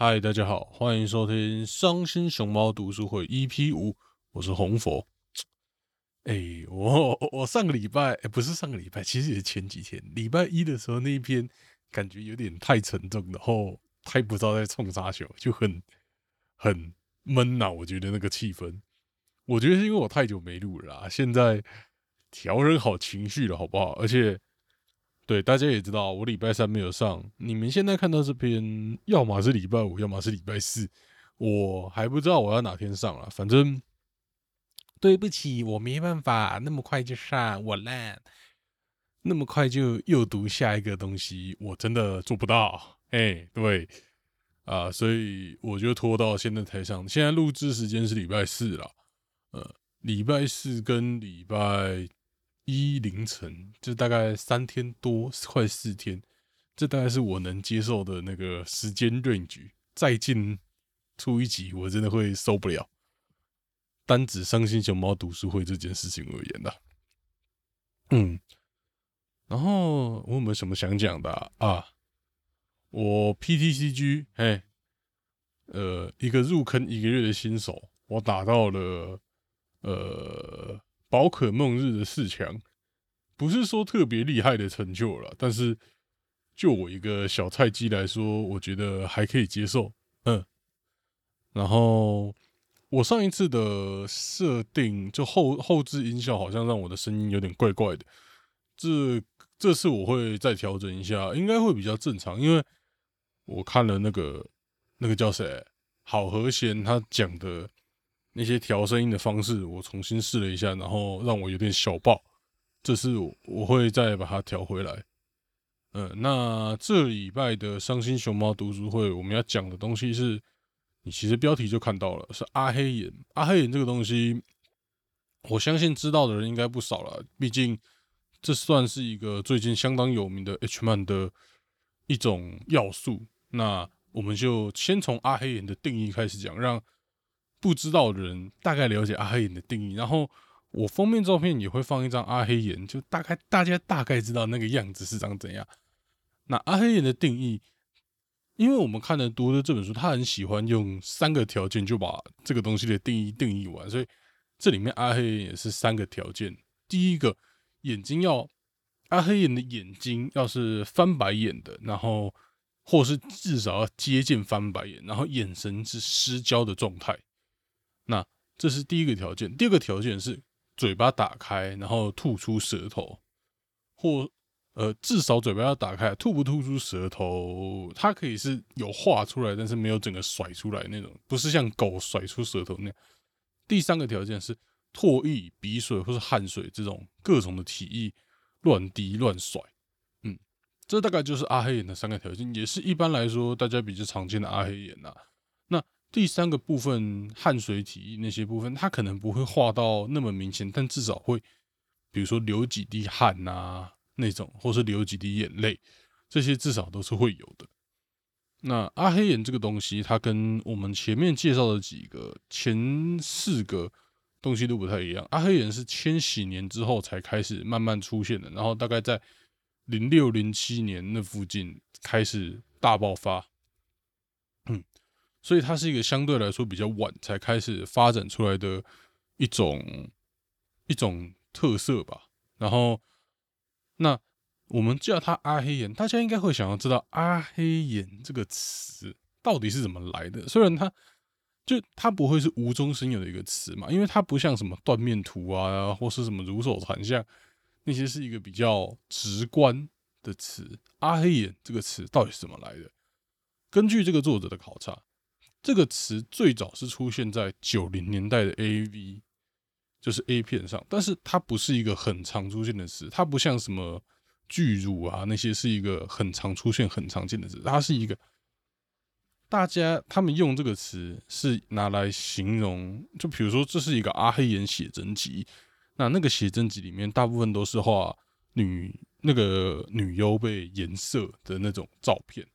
嗨，大家好，欢迎收听伤心熊猫读书会 EP 五，我是红佛。哎，我我上个礼拜，哎，不是上个礼拜，其实也是前几天，礼拜一的时候那一篇感觉有点太沉重，然后太不知道在冲啥球，就很很闷呐。我觉得那个气氛，我觉得是因为我太久没录了啦，现在调整好情绪了，好不好？而且。对，大家也知道，我礼拜三没有上。你们现在看到这篇，要么是礼拜五，要么是礼拜四，我还不知道我要哪天上了。反正对不起，我没办法那么快就上，我烂，那么快就又读下一个东西，我真的做不到。哎，对啊，所以我就拖到现在才上。现在录制时间是礼拜四了，呃，礼拜四跟礼拜。一凌晨，就大概三天多，快四天，这大概是我能接受的那个时间 range。再进出一集，我真的会受不了。单指伤心熊猫读书会这件事情而言的，嗯，然后我有没有什么想讲的啊？我 PTCG，嘿，呃，一个入坑一个月的新手，我打到了，呃。宝可梦日的四强，不是说特别厉害的成就了，但是就我一个小菜鸡来说，我觉得还可以接受。嗯，然后我上一次的设定就后后置音效好像让我的声音有点怪怪的，这这次我会再调整一下，应该会比较正常，因为我看了那个那个叫谁好和弦他讲的。那些调声音的方式，我重新试了一下，然后让我有点小爆。这次我会再把它调回来。嗯，那这礼拜的伤心熊猫读书会，我们要讲的东西是，你其实标题就看到了，是阿黑眼。阿黑眼这个东西，我相信知道的人应该不少了。毕竟这算是一个最近相当有名的 H 漫的一种要素。那我们就先从阿黑眼的定义开始讲，让。不知道的人大概了解阿黑眼的定义，然后我封面照片也会放一张阿黑眼，就大概大家大概知道那个样子是长怎样。那阿黑眼的定义，因为我们看的读的这本书，他很喜欢用三个条件就把这个东西的定义定义完，所以这里面阿黑眼也是三个条件。第一个，眼睛要阿黑眼的眼睛要是翻白眼的，然后或是至少要接近翻白眼，然后眼神是失焦的状态。那这是第一个条件，第二个条件是嘴巴打开，然后吐出舌头，或呃至少嘴巴要打开，吐不吐出舌头，它可以是有画出来，但是没有整个甩出来那种，不是像狗甩出舌头那样。第三个条件是唾液、鼻水或是汗水这种各种的体液乱滴乱甩，嗯，这大概就是阿黑眼的三个条件，也是一般来说大家比较常见的阿黑眼呐。第三个部分，汗水体那些部分，它可能不会画到那么明显，但至少会，比如说流几滴汗呐那种，或是流几滴眼泪，这些至少都是会有的。那阿黑眼这个东西，它跟我们前面介绍的几个前四个东西都不太一样。阿黑眼是千禧年之后才开始慢慢出现的，然后大概在零六零七年那附近开始大爆发。所以它是一个相对来说比较晚才开始发展出来的一种一种特色吧。然后，那我们叫它阿黑眼，大家应该会想要知道阿黑眼这个词到底是怎么来的。虽然它就它不会是无中生有的一个词嘛，因为它不像什么断面图啊，或是什么如手残像那些是一个比较直观的词。阿黑眼这个词到底是怎么来的？根据这个作者的考察。这个词最早是出现在九零年代的 A V，就是 A 片上，但是它不是一个很常出现的词，它不像什么巨乳啊那些是一个很常出现、很常见的词，它是一个大家他们用这个词是拿来形容，就比如说这是一个阿黑眼写真集，那那个写真集里面大部分都是画女那个女优被颜色的那种照片。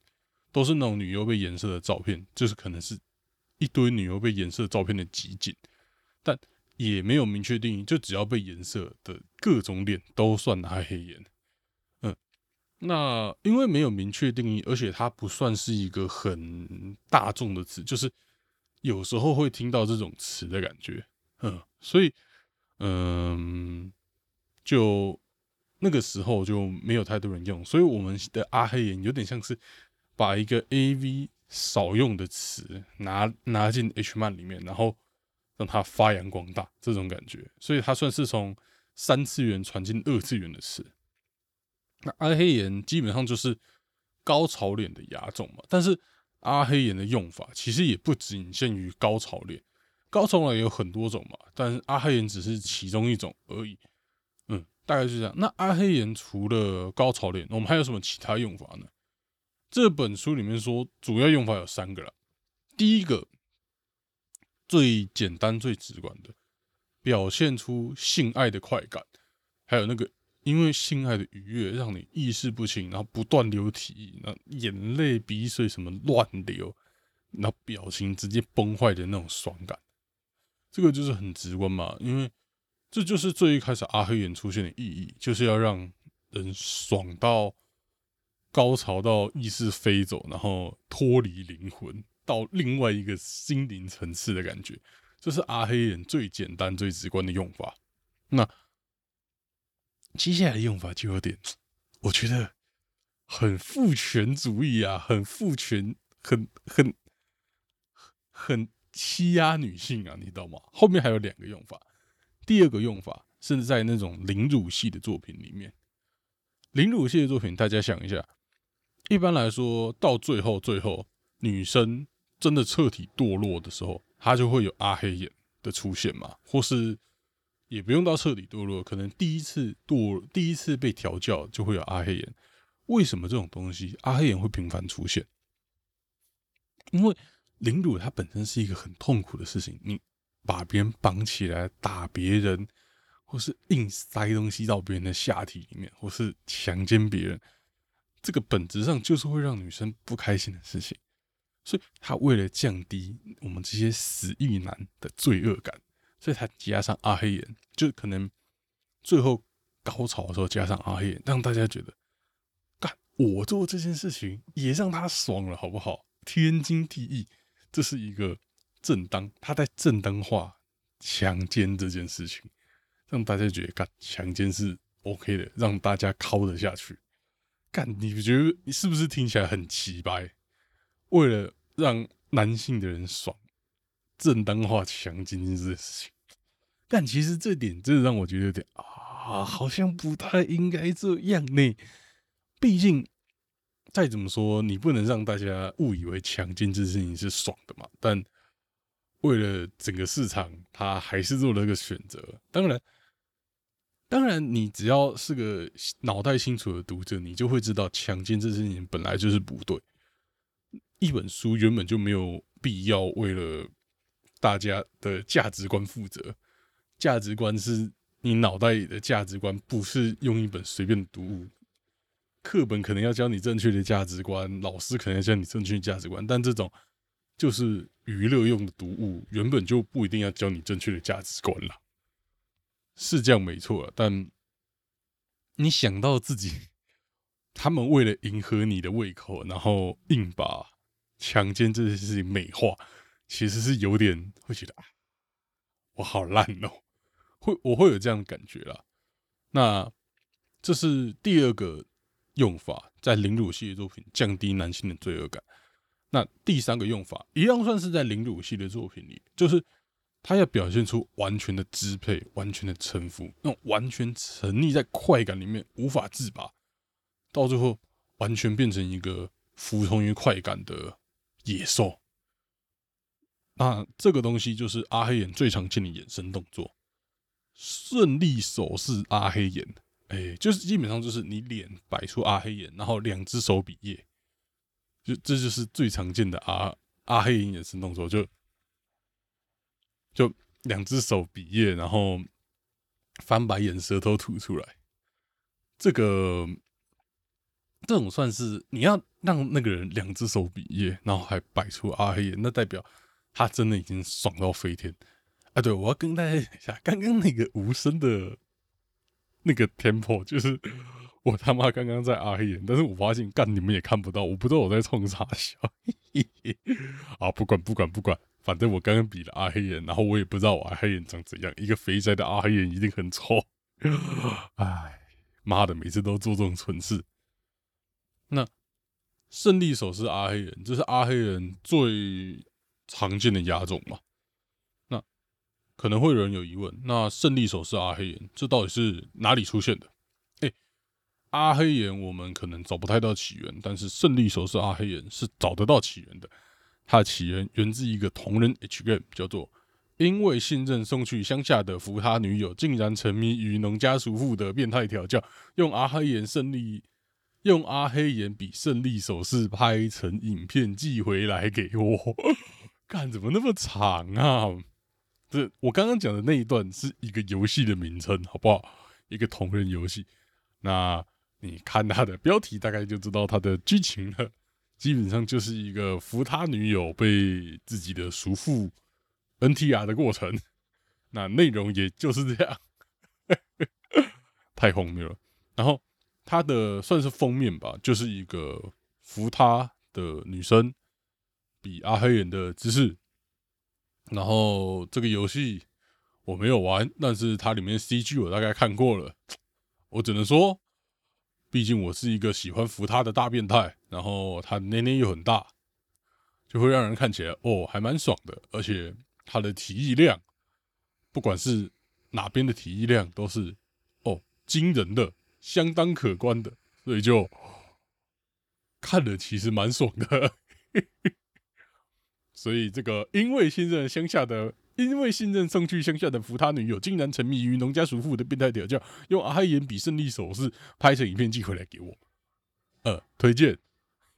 都是那种女优被颜色的照片，就是可能是一堆女优被颜色照片的集锦，但也没有明确定义，就只要被颜色的各种脸都算阿黑眼。嗯，那因为没有明确定义，而且它不算是一个很大众的词，就是有时候会听到这种词的感觉，嗯，所以，嗯，就那个时候就没有太多人用，所以我们的阿黑眼有点像是把一个 A V 少用的词拿拿进 H 漫里面，然后让它发扬光大，这种感觉，所以它算是从三次元传进二次元的词。那阿黑眼基本上就是高潮脸的牙种嘛，但是阿黑眼的用法其实也不仅限于高潮脸，高潮脸有很多种嘛，但是阿黑眼只是其中一种而已。嗯，大概是这样。那阿黑眼除了高潮脸，我们还有什么其他用法呢？这本书里面说主要用法有三个了。第一个最简单最直观的，表现出性爱的快感，还有那个。因为性爱的愉悦让你意识不清，然后不断流体，那眼泪、鼻水什么乱流，然后表情直接崩坏的那种爽感，这个就是很直观嘛。因为这就是最一开始阿黑眼出现的意义，就是要让人爽到高潮到意识飞走，然后脱离灵魂到另外一个心灵层次的感觉，这是阿黑眼最简单最直观的用法。那。接下来的用法就有点，我觉得很父权主义啊，很父权，很很很欺压女性啊，你知道吗？后面还有两个用法。第二个用法是在那种凌辱系的作品里面，凌辱系的作品，大家想一下，一般来说到最后，最后女生真的彻底堕落的时候，她就会有阿黑眼的出现嘛，或是。也不用到彻底堕落，可能第一次堕，第一次被调教就会有阿黑眼。为什么这种东西阿黑眼会频繁出现？因为凌辱它本身是一个很痛苦的事情，你把别人绑起来打别人，或是硬塞东西到别人的下体里面，或是强奸别人，这个本质上就是会让女生不开心的事情。所以他为了降低我们这些死意男的罪恶感。所以他加上阿黑眼，就可能最后高潮的时候加上阿黑眼，让大家觉得，干我做这件事情也让他爽了，好不好？天经地义，这是一个正当，他在正当化强奸这件事情，让大家觉得干强奸是 OK 的，让大家靠得下去。干，你觉得你是不是听起来很奇怪？为了让男性的人爽，正当化强奸这件事情。但其实这点真的让我觉得有点啊，好像不太应该这样呢。毕竟再怎么说，你不能让大家误以为强奸这件事情是爽的嘛。但为了整个市场，他还是做了个选择。当然，当然，你只要是个脑袋清楚的读者，你就会知道强奸这事情本来就是不对。一本书原本就没有必要为了大家的价值观负责。价值观是你脑袋里的价值观，不是用一本随便读物。课本可能要教你正确的价值观，老师可能要教你正确的价值观，但这种就是娱乐用的读物，原本就不一定要教你正确的价值观了。是这样没错，但你想到自己，他们为了迎合你的胃口，然后硬把强奸这件事情美化，其实是有点会觉得啊，我好烂哦。会我会有这样的感觉啦，那这是第二个用法，在凌辱系的作品降低男性的罪恶感。那第三个用法一样算是在凌辱系的作品里，就是他要表现出完全的支配、完全的臣服，那种完全沉溺在快感里面无法自拔，到最后完全变成一个服从于快感的野兽。那这个东西就是阿黑眼最常见的衍生动作。顺利手势阿黑眼，哎，就是基本上就是你脸摆出阿黑眼，然后两只手比耶，就这就是最常见的阿阿黑眼眼神动作，就就两只手比耶，然后翻白眼，舌头吐出来。这个这种算是你要让那个人两只手比耶，然后还摆出阿黑眼，那代表他真的已经爽到飞天。啊，对，我要跟大家讲一下，刚刚那个无声的那个 tempo，就是我他妈刚刚在阿黑眼，但是我发现干你们也看不到，我不知道我在冲啥笑。啊，不管不管不管，反正我刚刚比了阿黑眼，然后我也不知道我阿黑眼长怎样，一个肥宅的阿黑眼一定很丑。哎，妈的，每次都做这种蠢事。那胜利手是阿黑人，这是阿黑人最常见的亚种嘛？那可能会有人有疑问，那胜利手是阿黑人，这到底是哪里出现的？哎，阿黑人我们可能找不太到起源，但是胜利手是阿黑人是找得到起源的。它的起源源自一个同人 H game，叫做因为信任送去乡下的扶他女友，竟然沉迷于农家叔父的变态调教，用阿黑人胜利。用阿黑眼比胜利手势拍成影片寄回来给我，干怎么那么长啊？这我刚刚讲的那一段是一个游戏的名称，好不好？一个同人游戏。那你看它的标题，大概就知道它的剧情了。基本上就是一个扶他女友被自己的叔父 NTR 的过程。那内容也就是这样，太荒谬了。然后。他的算是封面吧，就是一个扶他的女生比阿黑人的姿势。然后这个游戏我没有玩，但是它里面 CG 我大概看过了。我只能说，毕竟我是一个喜欢扶他的大变态，然后他捏捏又很大，就会让人看起来哦还蛮爽的。而且他的体液量，不管是哪边的体液量都是哦惊人的。相当可观的，所以就看了，其实蛮爽的。所以这个因为信任乡下的，因为信任送去乡下的扶他女友，竟然沉迷于农家叔父的变态调教，用阿黑眼比胜利手势拍成影片寄回来给我。呃，推荐。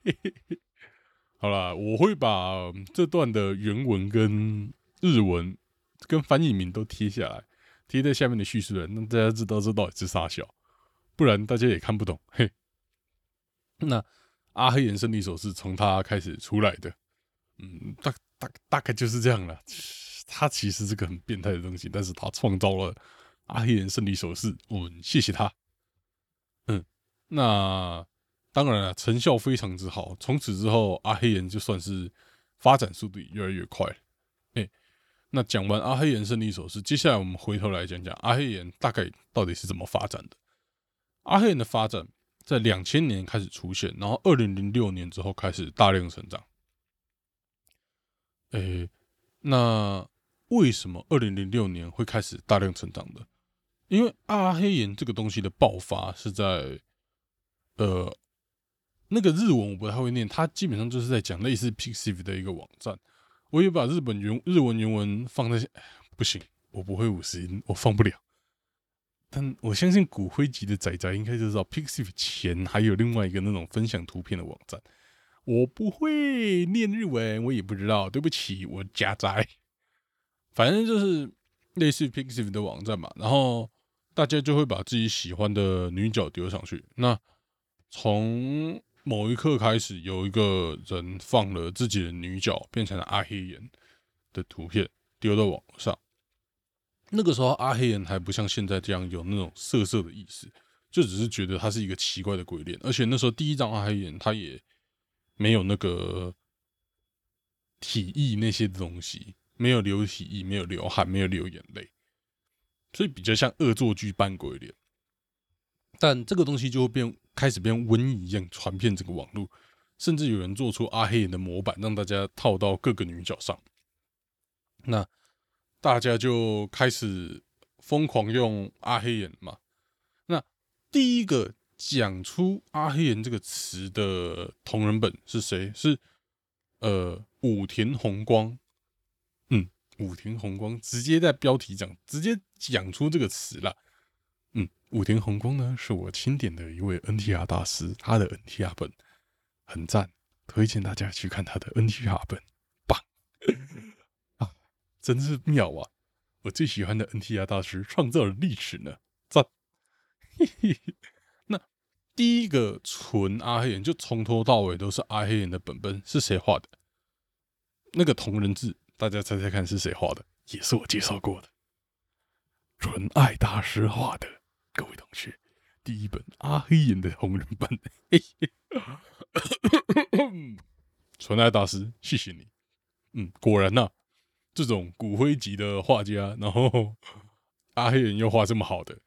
好了，我会把这段的原文跟日文跟翻译名都贴下来，贴在下面的叙述栏，让大家知道这到底是啥小。不然大家也看不懂。嘿，那阿黑眼胜利手是从他开始出来的，嗯，大大大概就是这样了。他其实是个很变态的东西，但是他创造了阿黑人胜利手势，我们谢谢他。嗯，那当然了，成效非常之好。从此之后，阿黑人就算是发展速度越来越快。哎，那讲完阿黑人胜利手势，接下来我们回头来讲讲阿黑人大概到底是怎么发展的。阿黑人的发展在两千年开始出现，然后二零零六年之后开始大量成长。诶，那为什么二零零六年会开始大量成长的？因为阿黑岩这个东西的爆发是在呃那个日文我不太会念，它基本上就是在讲类似 Pixiv 的一个网站。我也把日本原日文原文放在，不行，我不会五十音，我放不了。但我相信骨灰级的仔仔应该就知道，Pixiv 前还有另外一个那种分享图片的网站。我不会念日文，我也不知道，对不起，我家宅。反正就是类似 Pixiv 的网站嘛，然后大家就会把自己喜欢的女角丢上去。那从某一刻开始，有一个人放了自己的女角变成了阿黑眼的图片丢到网上。那个时候阿黑人还不像现在这样有那种色色的意思，就只是觉得他是一个奇怪的鬼脸。而且那时候第一张阿黑人他也没有那个体液那些东西，没有流体液，没有流汗，没有流眼泪，所以比较像恶作剧扮鬼脸。但这个东西就会变，开始变瘟疫一样传遍整个网络，甚至有人做出阿黑人的模板，让大家套到各个女角上。那。大家就开始疯狂用阿黑眼嘛。那第一个讲出阿黑眼这个词的同人本是谁？是呃武田宏光。武田宏光直接在标题讲，直接讲出这个词了。嗯，武田宏光呢是我钦点的一位 NTR 大师，他的 NTR 本很赞，推荐大家去看他的 NTR 本，棒 啊。真是妙啊！我最喜欢的 NTR 大师创造了历史呢，赞！那第一个纯阿黑人，就从头到尾都是阿黑人的本本是谁画的？那个同人志，大家猜猜看是谁画的？也是我介绍过的，纯爱大师画的。各位同学，第一本阿黑人的红人本，纯爱大师，谢谢你。嗯，果然呐，这种骨灰级的画家，然后阿黑人又画这么好的，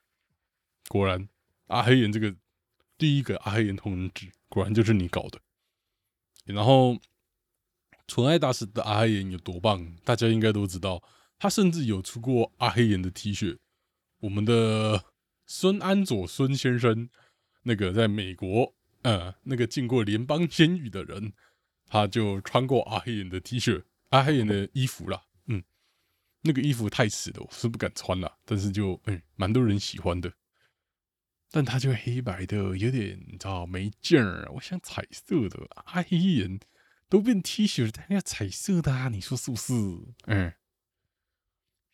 果然阿黑人这个第一个阿黑人同人志，果然就是你搞的。然后纯爱大师的阿黑人有多棒，大家应该都知道，他甚至有出过阿黑人的 T 恤，我们的。孙安佐孙先生，那个在美国，呃，那个进过联邦监狱的人，他就穿过阿黑人的 T 恤、阿黑人的衣服啦。嗯，那个衣服太死了，我是不敢穿了。但是就，嗯，蛮多人喜欢的。但他就黑白的，有点你知道没劲儿。我想彩色的阿黑人都变 T 恤，但要彩色的啊，你说是不是？嗯，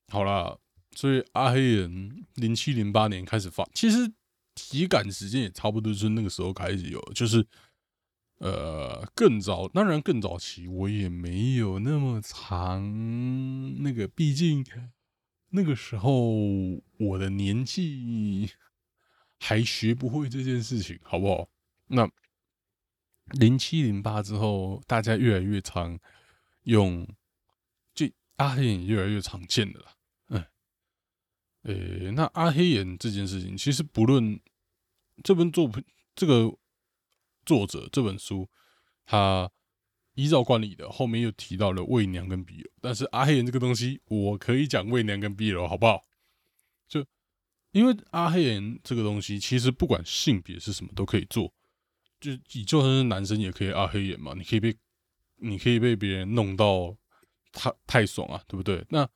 好了。所以阿黑人零七零八年开始发，其实体感时间也差不多是那个时候开始有，就是呃更早，当然更早期我也没有那么长，那个毕竟那个时候我的年纪还学不会这件事情，好不好？那零七零八之后，大家越来越常用，就阿黑人越来越常见的了。诶，那阿黑眼这件事情，其实不论这本作品，这个作者这本书，他依照惯例的后面又提到了魏娘跟 B 楼，但是阿黑眼这个东西，我可以讲魏娘跟 B 楼，好不好？就因为阿黑眼这个东西，其实不管性别是什么都可以做，就你就算是男生也可以阿黑眼嘛，你可以被你可以被别人弄到太太爽啊，对不对？那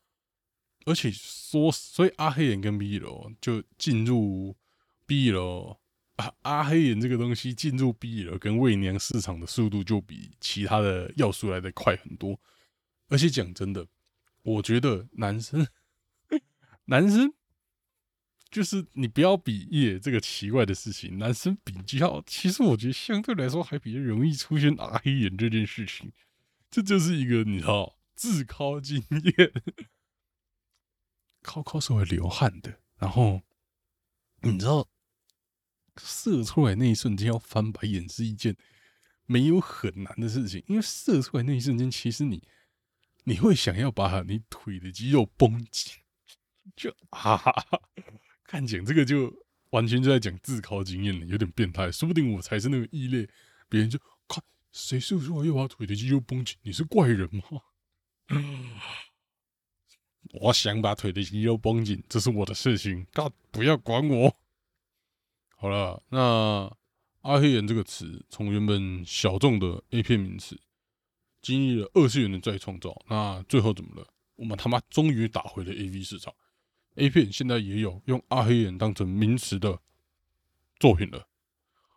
而且说，所以阿黑眼跟 B 楼就进入 B 楼啊，阿黑眼这个东西进入 B 楼跟喂娘市场的速度就比其他的要素来的快很多。而且讲真的，我觉得男生男生就是你不要比耶这个奇怪的事情，男生比较，其实我觉得相对来说还比较容易出现阿黑眼这件事情。这就是一个你知道自考经验。靠靠是会流汗的，然后你知道射出来那一瞬间要翻白眼是一件没有很难的事情，因为射出来那一瞬间，其实你你会想要把你腿的肌肉绷紧，就啊，看讲这个就完全就在讲自考经验了，有点变态，说不定我才是那个异类，别人就看谁射出来要把腿的肌肉绷紧，你是怪人吗？我想把腿的肌肉绷紧，这是我的事情，God 不要管我。好了，那阿黑人这个词从原本小众的 A 片名词，经历了二次元的再创造，那最后怎么了？我们他妈终于打回了 AV 市场，A 片现在也有用阿黑人当成名词的作品了。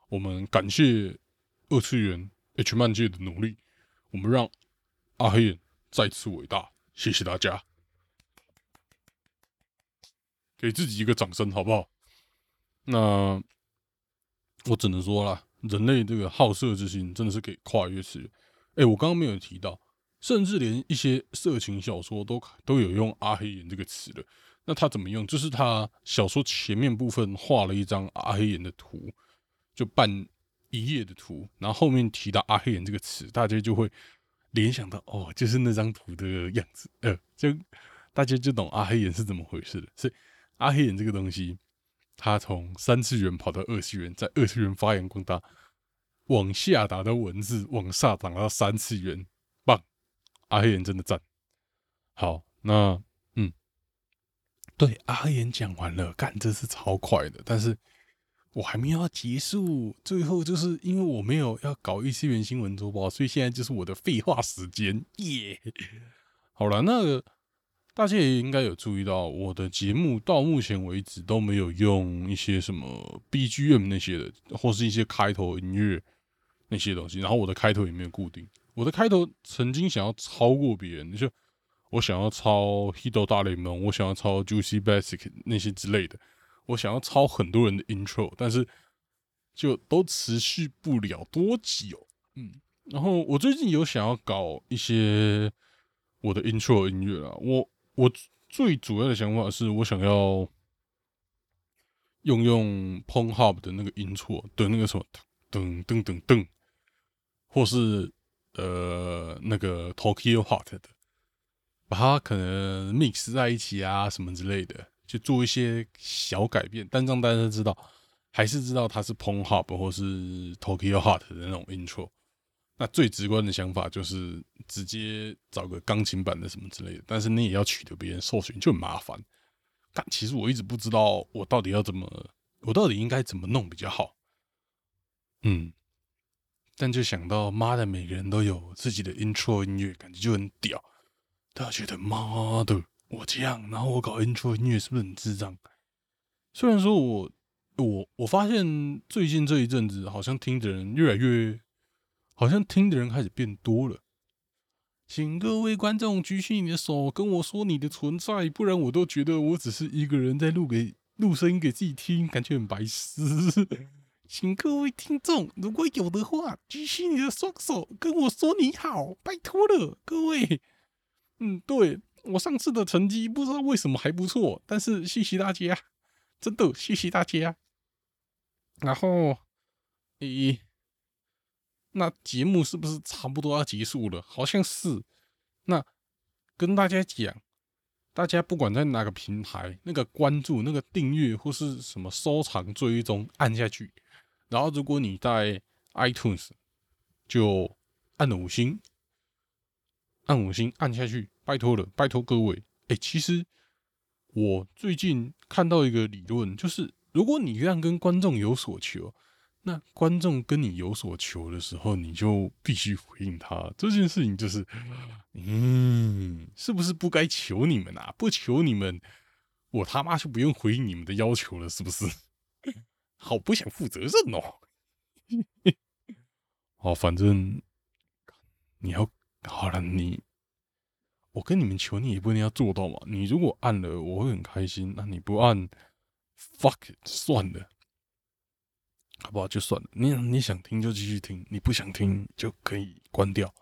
我们感谢二次元 H 漫界的努力，我们让阿黑人再次伟大，谢谢大家。给自己一个掌声，好不好？那我只能说啦，人类这个好色之心真的是可以跨越次元。哎，我刚刚没有提到，甚至连一些色情小说都都有用“阿黑眼”这个词的。那他怎么用？就是他小说前面部分画了一张阿黑眼的图，就半一页的图，然后后面提到“阿黑眼”这个词，大家就会联想到哦，就是那张图的样子。呃，就大家就懂阿黑眼是怎么回事了。所以。阿黑眼这个东西，他从三次元跑到二次元，在二次元发扬光大，往下打到文字，往上打到三次元，棒！阿黑眼真的赞。好，那，对，阿言讲完了，干，这是超快的，但是我还没有要结束，最后就是因为我没有要搞一次元新闻周报，所以现在就是我的废话时间，耶！好了，那。大家也应该有注意到，我的节目到目前为止都没有用一些什么 BGM 那些的，或是一些开头音乐那些东西。然后我的开头也没有固定。我的开头曾经想要超过别人，就我想要抄《Hito 大联盟》，我想要抄《Juicy Basic》那些之类的，我想要抄很多人的 intro，但是就都持续不了多久。嗯，然后我最近有想要搞一些我的 intro 音乐啊，我。我最主要的想法是我想要用用 Pornhub 的那个音错的那个什么噔噔噔噔，或是呃那个 Tokyo Hot 的，把它可能 mix 在一起啊什么之类的，就做一些小改变，但让大家知道，还是知道它是 Pornhub 或是 Tokyo Hot 的那种 intro。那最直观的想法就是直接找个钢琴版的什么之类的，但是你也要取得别人授权，就很麻烦。但其实我一直不知道我到底要怎么，我到底应该怎么弄比较好。嗯，但就想到妈的，每个人都有自己的 intro 音乐，感觉就很屌。大家觉得妈的，我这样，然后我搞 intro 音乐是不是很智障？虽然说我我我发现最近这一阵子好像听的人越来越。好像听的人开始变多了，请各位观众举起你的手，跟我说你的存在，不然我都觉得我只是一个人在录给录声音给自己听，感觉很白痴。请各位听众，如果有的话，举起你的双手，跟我说你好，拜托了，各位。嗯，对我上次的成绩不知道为什么还不错，但是谢谢大家，真的谢谢大家。然后，咦。那节目是不是差不多要结束了？好像是。那跟大家讲，大家不管在哪个平台，那个关注、那个订阅或是什么收藏、追踪，按下去。然后如果你在 iTunes，就按五星，按五星按下去，拜托了，拜托各位。哎，其实我最近看到一个理论，就是如果你这样跟观众有所求。那观众跟你有所求的时候，你就必须回应他。这件事情就是，嗯，是不是不该求你们啊？不求你们，我他妈就不用回应你们的要求了，是不是？好不想负责任哦。好，反正你要好了，你我跟你们求，你也不一定要做到嘛。你如果按了，我会很开心；那你不按，fuck，算了。好不好？就算了。你你想听就继续听，你不想听就可以关掉。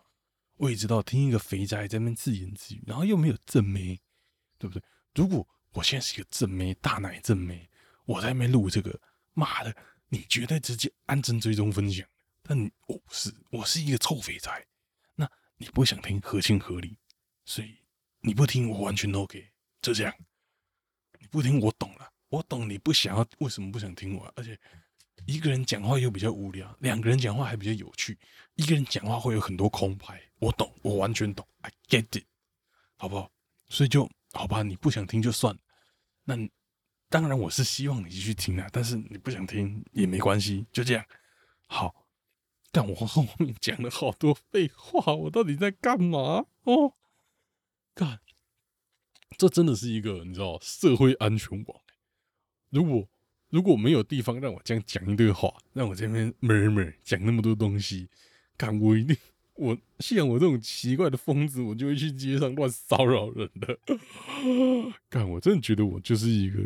我也知道，听一个肥宅在那边自言自语，然后又没有正妹，对不对？如果我现在是一个正妹，大奶正妹，我在那边录这个，妈的，你绝对直接按正追踪分享。但我不是，我是一个臭肥宅。你不想听，合情合理。所以你不听，我完全 OK。就这样，你不听，我懂了，我懂你不想要，为什么不想听我？而且。一个人讲话又比较无聊，两个人讲话还比较有趣。一个人讲话会有很多空白，我懂，我完全懂，I get it，好不好？所以就好吧，你不想听就算。那当然我是希望你继续听啊，但是你不想听也没关系，就这样。好，但我后面讲了好多废话，我到底在干嘛？哦，干，这真的是一个你知道社会安全网。如果如果没有地方让我这样讲一堆话，让我这边 murmur 讲那么多东西，干我一定我像我这种奇怪的疯子，我就会去街上乱骚扰人的。干我真的觉得我就是一个，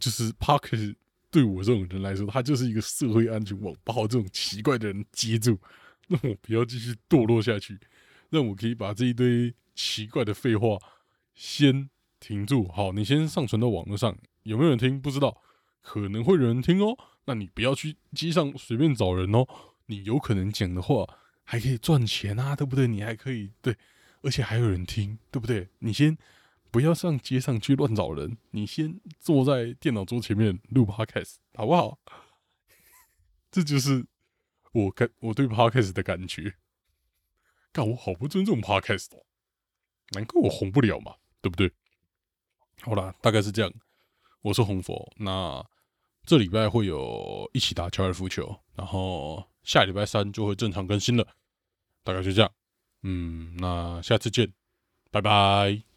就是 Parker 对我这种人来说，他就是一个社会安全网，把我这种奇怪的人接住，让我不要继续堕落下去，让我可以把这一堆奇怪的废话先停住。好，你先上传到网络上，有没有人听？不知道。可能会有人听哦，那你不要去街上随便找人哦。你有可能讲的话还可以赚钱啊，对不对？你还可以对，而且还有人听，对不对？你先不要上街上去乱找人，你先坐在电脑桌前面录 podcast 好不好？这就是我感我对 podcast 的感觉。但我好不尊重 podcast 哦，难怪我红不了嘛，对不对？好啦，大概是这样。我是红佛，那这礼拜会有一起打高尔夫球，然后下礼拜三就会正常更新了，大概就这样。嗯，那下次见，拜拜。